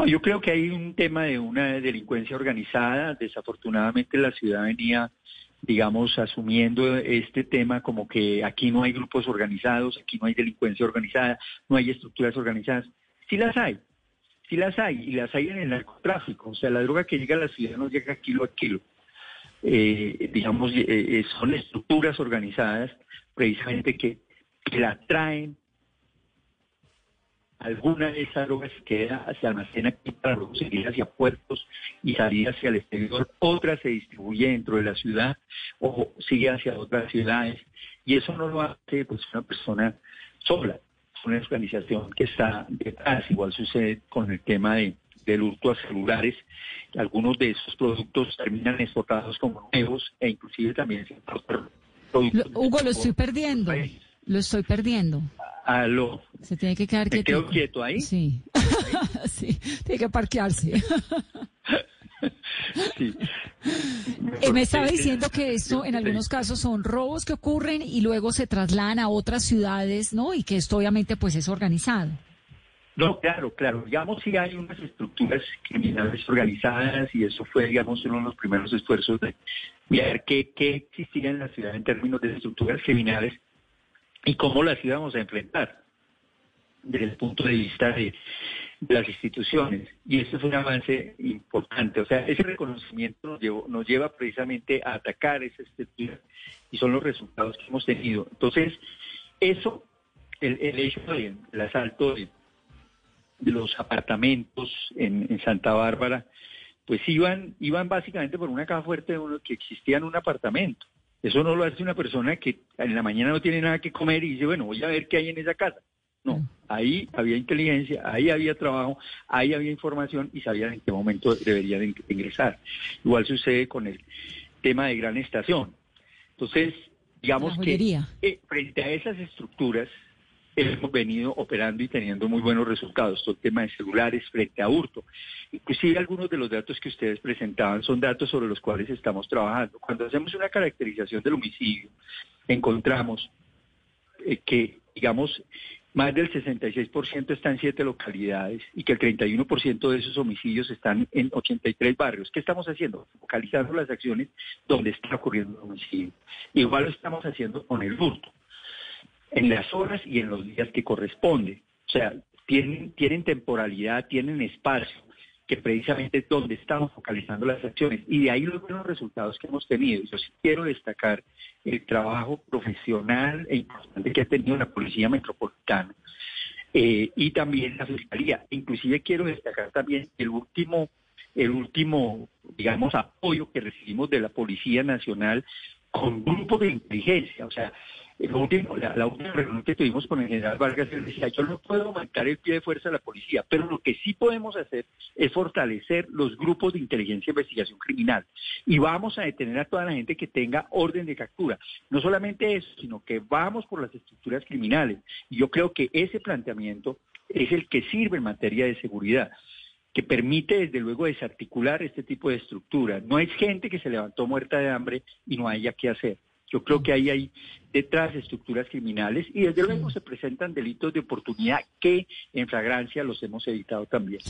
No, yo creo que hay un tema de una delincuencia organizada. Desafortunadamente la ciudad venía, digamos, asumiendo este tema como que aquí no hay grupos organizados, aquí no hay delincuencia organizada, no hay estructuras organizadas. Sí las hay, sí las hay, y las hay en el narcotráfico. O sea, la droga que llega a la ciudad no llega kilo a kilo. Eh, digamos, eh, eh, son estructuras organizadas precisamente que, que la traen alguna de esas drogas queda, se almacena aquí para luego seguir hacia puertos y salir hacia el exterior, otra se distribuye dentro de la ciudad o sigue hacia otras ciudades y eso no lo hace pues una persona sola, es una organización que está detrás, igual sucede con el tema de, del hurto a celulares, algunos de esos productos terminan exportados como nuevos e inclusive también se productos. Hugo, lo estoy perdiendo, lo estoy perdiendo. Aló. Se tiene que quedar ¿Me quedo quieto ahí? Sí. sí, tiene que parquearse. sí. Eh, me estaba diciendo que esto en algunos casos son robos que ocurren y luego se trasladan a otras ciudades, ¿no? Y que esto obviamente pues es organizado. No, claro, claro. Digamos, si hay unas estructuras criminales organizadas y eso fue, digamos, uno de los primeros esfuerzos de ver qué, qué existía en la ciudad en términos de estructuras criminales y cómo las íbamos a enfrentar desde el punto de vista de, las instituciones. Y eso es un avance importante. O sea, ese reconocimiento nos, llevó, nos lleva precisamente a atacar esa estructura y son los resultados que hemos tenido. Entonces, eso, el, hecho del asalto de, los apartamentos en, en, Santa Bárbara, pues iban, iban básicamente por una caja fuerte de uno que existía en un apartamento. Eso no lo hace una persona que en la mañana no tiene nada que comer y dice, bueno, voy a ver qué hay en esa casa. No, mm. ahí había inteligencia, ahí había trabajo, ahí había información y sabían en qué momento deberían ingresar. Igual sucede con el tema de Gran Estación. Entonces, digamos que eh, frente a esas estructuras, hemos venido operando y teniendo muy buenos resultados. Todo el tema de celulares frente a hurto. Inclusive algunos de los datos que ustedes presentaban son datos sobre los cuales estamos trabajando. Cuando hacemos una caracterización del homicidio, encontramos eh, que, digamos, más del 66% está en siete localidades y que el 31% de esos homicidios están en 83 barrios. ¿Qué estamos haciendo? Focalizando las acciones donde está ocurriendo el homicidio. Igual lo estamos haciendo con el hurto en las horas y en los días que corresponde. O sea, tienen, tienen temporalidad, tienen espacio, que precisamente es donde estamos focalizando las acciones. Y de ahí los buenos resultados que hemos tenido. Yo sí quiero destacar el trabajo profesional e importante que ha tenido la Policía Metropolitana eh, y también la Fiscalía. Inclusive quiero destacar también el último, el último, digamos, apoyo que recibimos de la Policía Nacional con grupos de inteligencia. O sea, el último, la, última reunión que tuvimos con el general Vargas, él decía, yo no puedo marcar el pie de fuerza a la policía, pero lo que sí podemos hacer es fortalecer los grupos de inteligencia e investigación criminal. Y vamos a detener a toda la gente que tenga orden de captura. No solamente eso, sino que vamos por las estructuras criminales. Y yo creo que ese planteamiento es el que sirve en materia de seguridad que permite desde luego desarticular este tipo de estructuras. No es gente que se levantó muerta de hambre y no haya qué hacer. Yo creo que ahí hay detrás estructuras criminales y desde luego se presentan delitos de oportunidad que en flagrancia los hemos evitado también.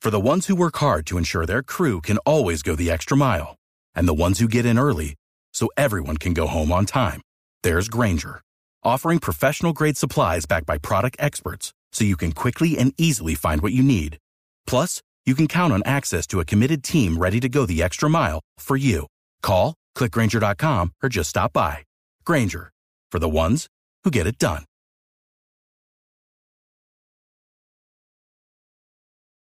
For the ones who work hard to ensure their crew can always go the extra mile and the ones who get in early so everyone can go home on time, there's Granger, offering professional grade supplies backed by product experts so you can quickly and easily find what you need. Plus, you can count on access to a committed team ready to go the extra mile for you. Call Click Granger.com or just stop by. Granger, for the ones who get it done.